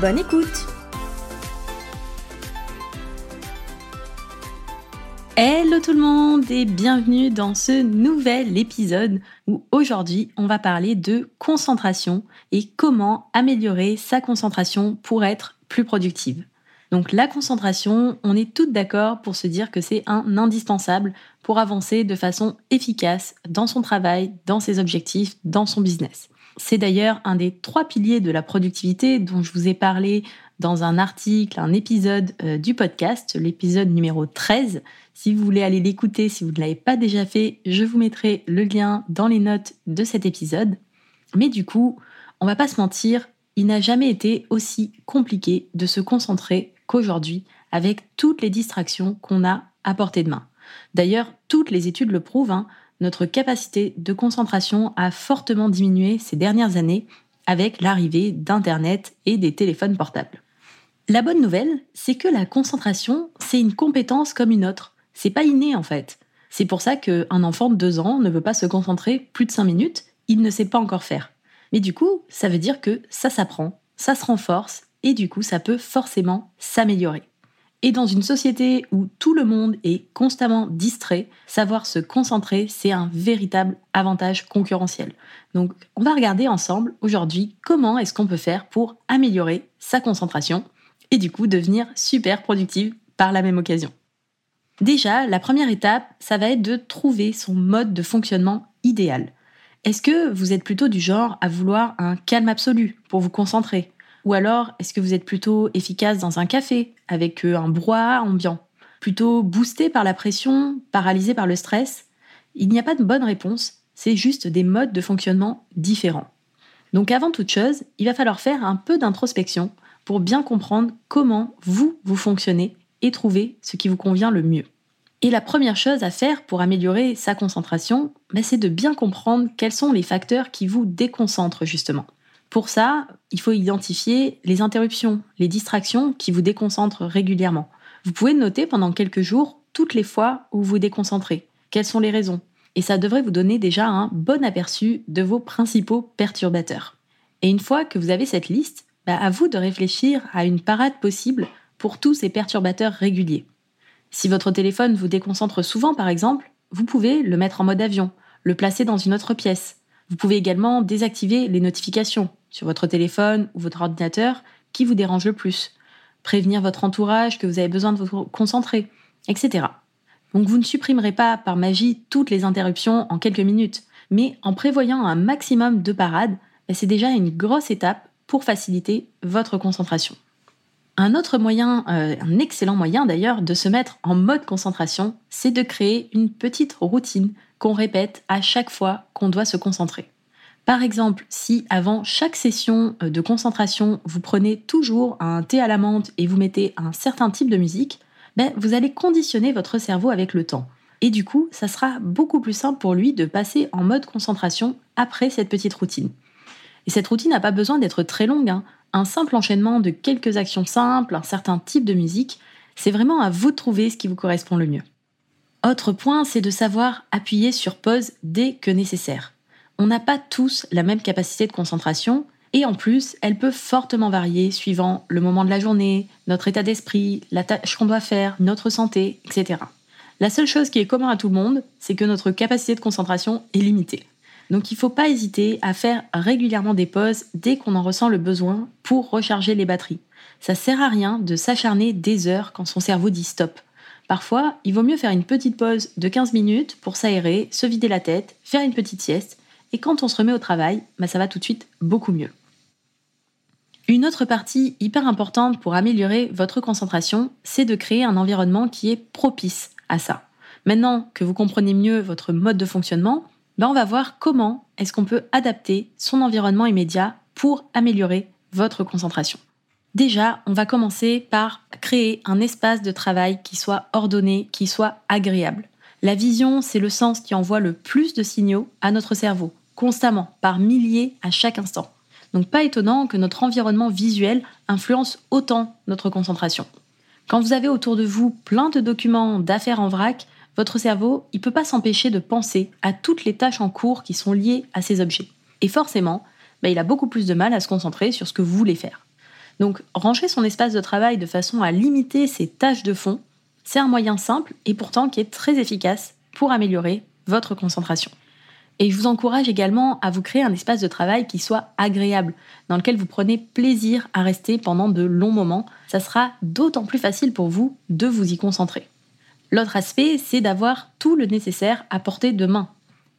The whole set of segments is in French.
Bonne écoute Hello tout le monde et bienvenue dans ce nouvel épisode où aujourd'hui on va parler de concentration et comment améliorer sa concentration pour être plus productive. Donc la concentration, on est toutes d'accord pour se dire que c'est un indispensable pour avancer de façon efficace dans son travail, dans ses objectifs, dans son business. C'est d'ailleurs un des trois piliers de la productivité dont je vous ai parlé dans un article, un épisode euh, du podcast, l'épisode numéro 13. Si vous voulez aller l'écouter, si vous ne l'avez pas déjà fait, je vous mettrai le lien dans les notes de cet épisode. Mais du coup, on va pas se mentir, il n'a jamais été aussi compliqué de se concentrer qu'aujourd'hui avec toutes les distractions qu'on a à portée de main. D'ailleurs, toutes les études le prouvent, hein, notre capacité de concentration a fortement diminué ces dernières années avec l'arrivée d'Internet et des téléphones portables. La bonne nouvelle, c'est que la concentration, c'est une compétence comme une autre. C'est pas inné en fait. C'est pour ça qu'un enfant de 2 ans ne veut pas se concentrer plus de 5 minutes, il ne sait pas encore faire. Mais du coup, ça veut dire que ça s'apprend, ça se renforce et du coup, ça peut forcément s'améliorer. Et dans une société où tout le monde est constamment distrait, savoir se concentrer, c'est un véritable avantage concurrentiel. Donc, on va regarder ensemble aujourd'hui comment est-ce qu'on peut faire pour améliorer sa concentration et du coup devenir super productive par la même occasion. Déjà, la première étape, ça va être de trouver son mode de fonctionnement idéal. Est-ce que vous êtes plutôt du genre à vouloir un calme absolu pour vous concentrer? Ou alors, est-ce que vous êtes plutôt efficace dans un café, avec euh, un brouhaha ambiant? Plutôt boosté par la pression, paralysé par le stress? Il n'y a pas de bonne réponse, c'est juste des modes de fonctionnement différents. Donc avant toute chose, il va falloir faire un peu d'introspection pour bien comprendre comment vous, vous fonctionnez et trouver ce qui vous convient le mieux. Et la première chose à faire pour améliorer sa concentration, ben, c'est de bien comprendre quels sont les facteurs qui vous déconcentrent justement. Pour ça, il faut identifier les interruptions, les distractions qui vous déconcentrent régulièrement. Vous pouvez noter pendant quelques jours toutes les fois où vous déconcentrez. Quelles sont les raisons? Et ça devrait vous donner déjà un bon aperçu de vos principaux perturbateurs. Et une fois que vous avez cette liste, bah, à vous de réfléchir à une parade possible pour tous ces perturbateurs réguliers. Si votre téléphone vous déconcentre souvent, par exemple, vous pouvez le mettre en mode avion, le placer dans une autre pièce, vous pouvez également désactiver les notifications sur votre téléphone ou votre ordinateur qui vous dérangent le plus, prévenir votre entourage que vous avez besoin de vous concentrer, etc. Donc vous ne supprimerez pas par magie toutes les interruptions en quelques minutes, mais en prévoyant un maximum de parades, ben, c'est déjà une grosse étape pour faciliter votre concentration. Un autre moyen, euh, un excellent moyen d'ailleurs, de se mettre en mode concentration, c'est de créer une petite routine qu'on répète à chaque fois qu'on doit se concentrer. Par exemple, si avant chaque session euh, de concentration, vous prenez toujours un thé à la menthe et vous mettez un certain type de musique, ben, vous allez conditionner votre cerveau avec le temps. Et du coup, ça sera beaucoup plus simple pour lui de passer en mode concentration après cette petite routine. Et cette routine n'a pas besoin d'être très longue. Hein. Un simple enchaînement de quelques actions simples, un certain type de musique, c'est vraiment à vous de trouver ce qui vous correspond le mieux. Autre point, c'est de savoir appuyer sur pause dès que nécessaire. On n'a pas tous la même capacité de concentration et en plus, elle peut fortement varier suivant le moment de la journée, notre état d'esprit, la tâche qu'on doit faire, notre santé, etc. La seule chose qui est commune à tout le monde, c'est que notre capacité de concentration est limitée. Donc il ne faut pas hésiter à faire régulièrement des pauses dès qu'on en ressent le besoin pour recharger les batteries. Ça sert à rien de s'acharner des heures quand son cerveau dit stop. Parfois, il vaut mieux faire une petite pause de 15 minutes pour s'aérer, se vider la tête, faire une petite sieste, et quand on se remet au travail, bah, ça va tout de suite beaucoup mieux. Une autre partie hyper importante pour améliorer votre concentration, c'est de créer un environnement qui est propice à ça. Maintenant que vous comprenez mieux votre mode de fonctionnement, bah, on va voir comment est-ce qu'on peut adapter son environnement immédiat pour améliorer votre concentration. Déjà, on va commencer par créer un espace de travail qui soit ordonné, qui soit agréable. La vision, c'est le sens qui envoie le plus de signaux à notre cerveau, constamment, par milliers à chaque instant. Donc pas étonnant que notre environnement visuel influence autant notre concentration. Quand vous avez autour de vous plein de documents d'affaires en vrac, votre cerveau, il peut pas s'empêcher de penser à toutes les tâches en cours qui sont liées à ces objets. Et forcément, bah, il a beaucoup plus de mal à se concentrer sur ce que vous voulez faire. Donc, ranger son espace de travail de façon à limiter ces tâches de fond, c'est un moyen simple et pourtant qui est très efficace pour améliorer votre concentration. Et je vous encourage également à vous créer un espace de travail qui soit agréable, dans lequel vous prenez plaisir à rester pendant de longs moments. Ça sera d'autant plus facile pour vous de vous y concentrer. L'autre aspect, c'est d'avoir tout le nécessaire à portée de main.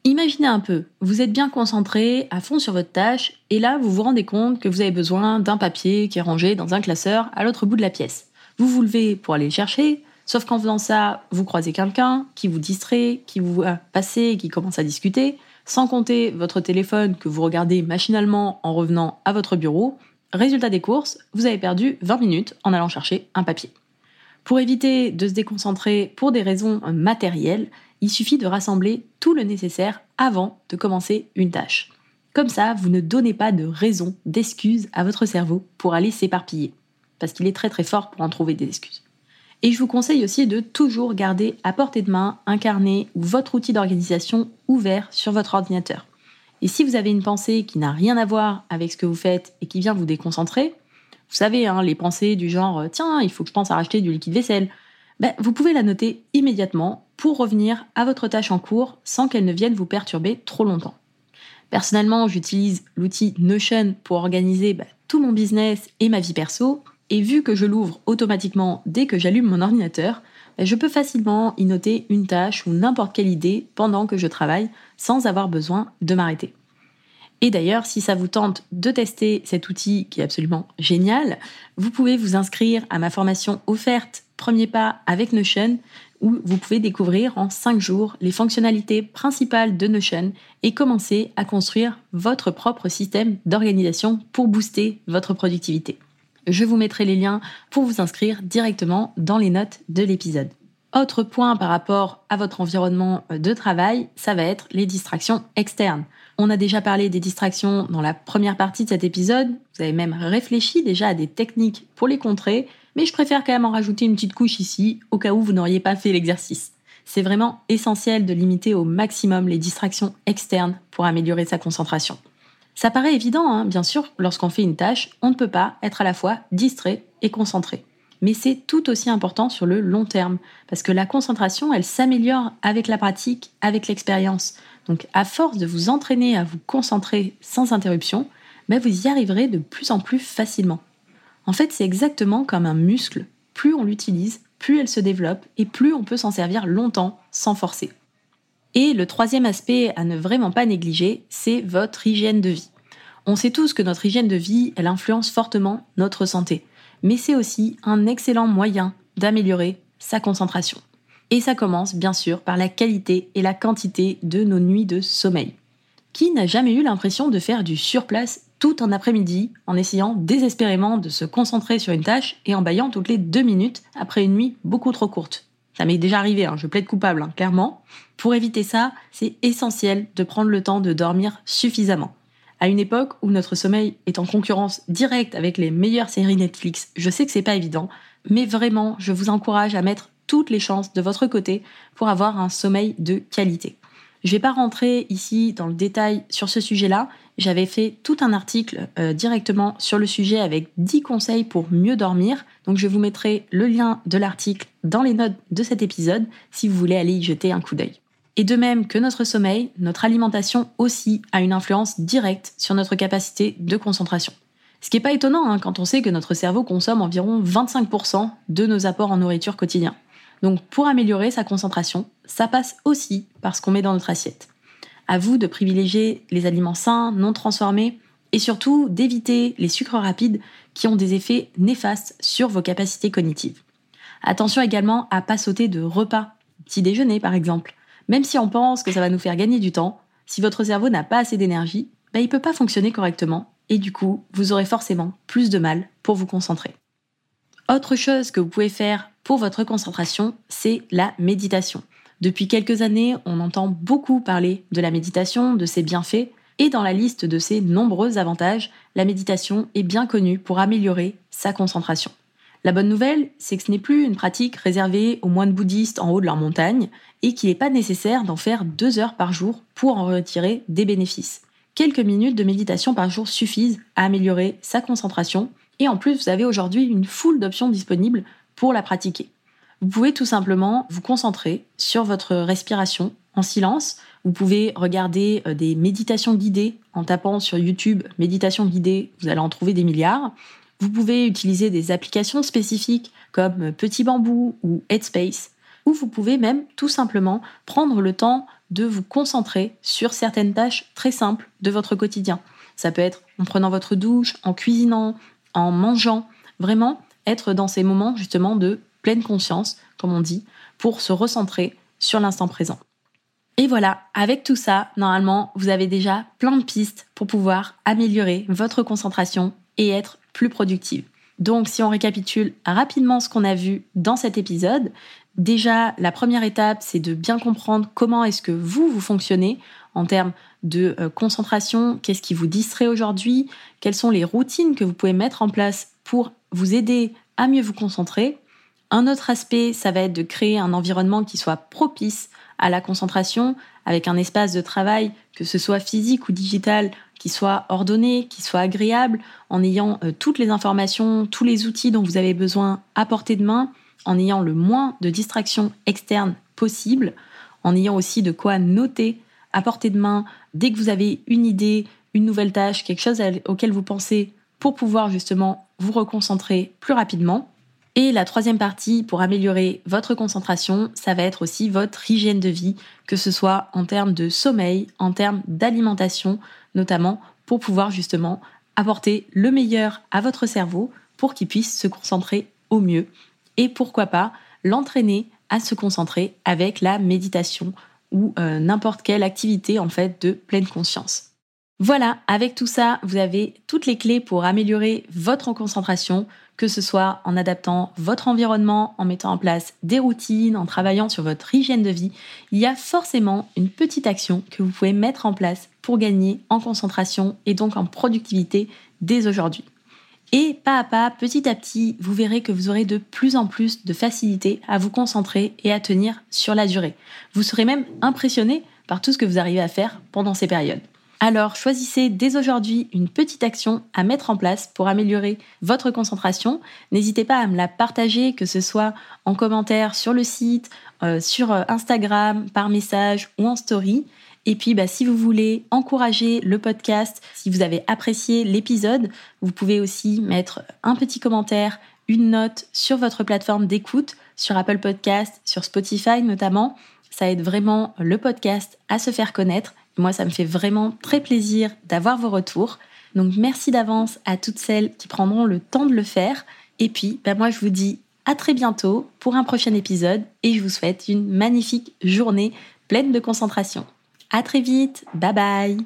Imaginez un peu, vous êtes bien concentré, à fond sur votre tâche, et là vous vous rendez compte que vous avez besoin d'un papier qui est rangé dans un classeur à l'autre bout de la pièce. Vous vous levez pour aller le chercher, sauf qu'en faisant ça, vous croisez quelqu'un qui vous distrait, qui vous voit passer qui commence à discuter, sans compter votre téléphone que vous regardez machinalement en revenant à votre bureau. Résultat des courses, vous avez perdu 20 minutes en allant chercher un papier. Pour éviter de se déconcentrer pour des raisons matérielles, il suffit de rassembler tout le nécessaire avant de commencer une tâche. Comme ça, vous ne donnez pas de raison, d'excuses à votre cerveau pour aller s'éparpiller, parce qu'il est très très fort pour en trouver des excuses. Et je vous conseille aussi de toujours garder à portée de main un carnet ou votre outil d'organisation ouvert sur votre ordinateur. Et si vous avez une pensée qui n'a rien à voir avec ce que vous faites et qui vient vous déconcentrer, vous savez, hein, les pensées du genre tiens, il faut que je pense à racheter du liquide vaisselle, ben, vous pouvez la noter immédiatement pour revenir à votre tâche en cours sans qu'elle ne vienne vous perturber trop longtemps. Personnellement, j'utilise l'outil Notion pour organiser bah, tout mon business et ma vie perso, et vu que je l'ouvre automatiquement dès que j'allume mon ordinateur, bah, je peux facilement y noter une tâche ou n'importe quelle idée pendant que je travaille sans avoir besoin de m'arrêter. Et d'ailleurs, si ça vous tente de tester cet outil qui est absolument génial, vous pouvez vous inscrire à ma formation offerte Premier pas avec Notion où vous pouvez découvrir en 5 jours les fonctionnalités principales de Notion et commencer à construire votre propre système d'organisation pour booster votre productivité. Je vous mettrai les liens pour vous inscrire directement dans les notes de l'épisode. Autre point par rapport à votre environnement de travail, ça va être les distractions externes. On a déjà parlé des distractions dans la première partie de cet épisode, vous avez même réfléchi déjà à des techniques pour les contrer, mais je préfère quand même en rajouter une petite couche ici, au cas où vous n'auriez pas fait l'exercice. C'est vraiment essentiel de limiter au maximum les distractions externes pour améliorer sa concentration. Ça paraît évident, hein, bien sûr, lorsqu'on fait une tâche, on ne peut pas être à la fois distrait et concentré. Mais c'est tout aussi important sur le long terme, parce que la concentration, elle s'améliore avec la pratique, avec l'expérience. Donc à force de vous entraîner à vous concentrer sans interruption, ben, vous y arriverez de plus en plus facilement. En fait, c'est exactement comme un muscle. Plus on l'utilise, plus elle se développe et plus on peut s'en servir longtemps sans forcer. Et le troisième aspect à ne vraiment pas négliger, c'est votre hygiène de vie. On sait tous que notre hygiène de vie, elle influence fortement notre santé, mais c'est aussi un excellent moyen d'améliorer sa concentration. Et ça commence bien sûr par la qualité et la quantité de nos nuits de sommeil. Qui n'a jamais eu l'impression de faire du surplace tout un après-midi en essayant désespérément de se concentrer sur une tâche et en baillant toutes les deux minutes après une nuit beaucoup trop courte? Ça m'est déjà arrivé, hein, je plaide coupable, hein, clairement. Pour éviter ça, c'est essentiel de prendre le temps de dormir suffisamment. À une époque où notre sommeil est en concurrence directe avec les meilleures séries Netflix, je sais que c'est pas évident, mais vraiment, je vous encourage à mettre toutes les chances de votre côté pour avoir un sommeil de qualité. Je vais pas rentrer ici dans le détail sur ce sujet-là. J'avais fait tout un article euh, directement sur le sujet avec 10 conseils pour mieux dormir. Donc je vous mettrai le lien de l'article dans les notes de cet épisode si vous voulez aller y jeter un coup d'œil. Et de même que notre sommeil, notre alimentation aussi a une influence directe sur notre capacité de concentration. Ce qui n'est pas étonnant hein, quand on sait que notre cerveau consomme environ 25% de nos apports en nourriture quotidien. Donc pour améliorer sa concentration, ça passe aussi par ce qu'on met dans notre assiette. À vous de privilégier les aliments sains, non transformés, et surtout d'éviter les sucres rapides qui ont des effets néfastes sur vos capacités cognitives. Attention également à pas sauter de repas, petit déjeuner par exemple. Même si on pense que ça va nous faire gagner du temps, si votre cerveau n'a pas assez d'énergie, bah, il ne peut pas fonctionner correctement et du coup, vous aurez forcément plus de mal pour vous concentrer. Autre chose que vous pouvez faire pour votre concentration, c'est la méditation. Depuis quelques années, on entend beaucoup parler de la méditation, de ses bienfaits, et dans la liste de ses nombreux avantages, la méditation est bien connue pour améliorer sa concentration. La bonne nouvelle, c'est que ce n'est plus une pratique réservée aux moines bouddhistes en haut de leur montagne et qu'il n'est pas nécessaire d'en faire deux heures par jour pour en retirer des bénéfices. Quelques minutes de méditation par jour suffisent à améliorer sa concentration et en plus vous avez aujourd'hui une foule d'options disponibles pour la pratiquer. Vous pouvez tout simplement vous concentrer sur votre respiration en silence. Vous pouvez regarder euh, des méditations guidées en tapant sur YouTube méditation guidée, vous allez en trouver des milliards. Vous pouvez utiliser des applications spécifiques comme Petit Bambou ou Headspace, ou vous pouvez même tout simplement prendre le temps de vous concentrer sur certaines tâches très simples de votre quotidien. Ça peut être en prenant votre douche, en cuisinant, en mangeant, vraiment être dans ces moments justement de pleine conscience, comme on dit, pour se recentrer sur l'instant présent. Et voilà, avec tout ça, normalement, vous avez déjà plein de pistes pour pouvoir améliorer votre concentration et être plus productive. Donc si on récapitule rapidement ce qu'on a vu dans cet épisode, déjà la première étape c'est de bien comprendre comment est-ce que vous, vous fonctionnez en termes de euh, concentration, qu'est-ce qui vous distrait aujourd'hui, quelles sont les routines que vous pouvez mettre en place pour vous aider à mieux vous concentrer. Un autre aspect, ça va être de créer un environnement qui soit propice à la concentration, avec un espace de travail, que ce soit physique ou digital, qui soit ordonné, qui soit agréable, en ayant euh, toutes les informations, tous les outils dont vous avez besoin à portée de main, en ayant le moins de distractions externes possible, en ayant aussi de quoi noter à portée de main dès que vous avez une idée, une nouvelle tâche, quelque chose auquel vous pensez pour pouvoir justement vous reconcentrer plus rapidement. Et la troisième partie pour améliorer votre concentration, ça va être aussi votre hygiène de vie, que ce soit en termes de sommeil, en termes d'alimentation, notamment pour pouvoir justement apporter le meilleur à votre cerveau pour qu'il puisse se concentrer au mieux. Et pourquoi pas l'entraîner à se concentrer avec la méditation ou euh, n'importe quelle activité en fait de pleine conscience. Voilà, avec tout ça, vous avez toutes les clés pour améliorer votre concentration, que ce soit en adaptant votre environnement, en mettant en place des routines, en travaillant sur votre hygiène de vie. Il y a forcément une petite action que vous pouvez mettre en place pour gagner en concentration et donc en productivité dès aujourd'hui. Et pas à pas, petit à petit, vous verrez que vous aurez de plus en plus de facilité à vous concentrer et à tenir sur la durée. Vous serez même impressionné par tout ce que vous arrivez à faire pendant ces périodes. Alors choisissez dès aujourd'hui une petite action à mettre en place pour améliorer votre concentration. N'hésitez pas à me la partager, que ce soit en commentaire sur le site, euh, sur euh, Instagram, par message ou en story. Et puis, bah, si vous voulez encourager le podcast, si vous avez apprécié l'épisode, vous pouvez aussi mettre un petit commentaire, une note sur votre plateforme d'écoute, sur Apple Podcast, sur Spotify notamment. Ça aide vraiment le podcast à se faire connaître moi, ça me fait vraiment très plaisir d'avoir vos retours. Donc merci d'avance à toutes celles qui prendront le temps de le faire. Et puis, ben moi, je vous dis à très bientôt pour un prochain épisode et je vous souhaite une magnifique journée pleine de concentration. À très vite, bye bye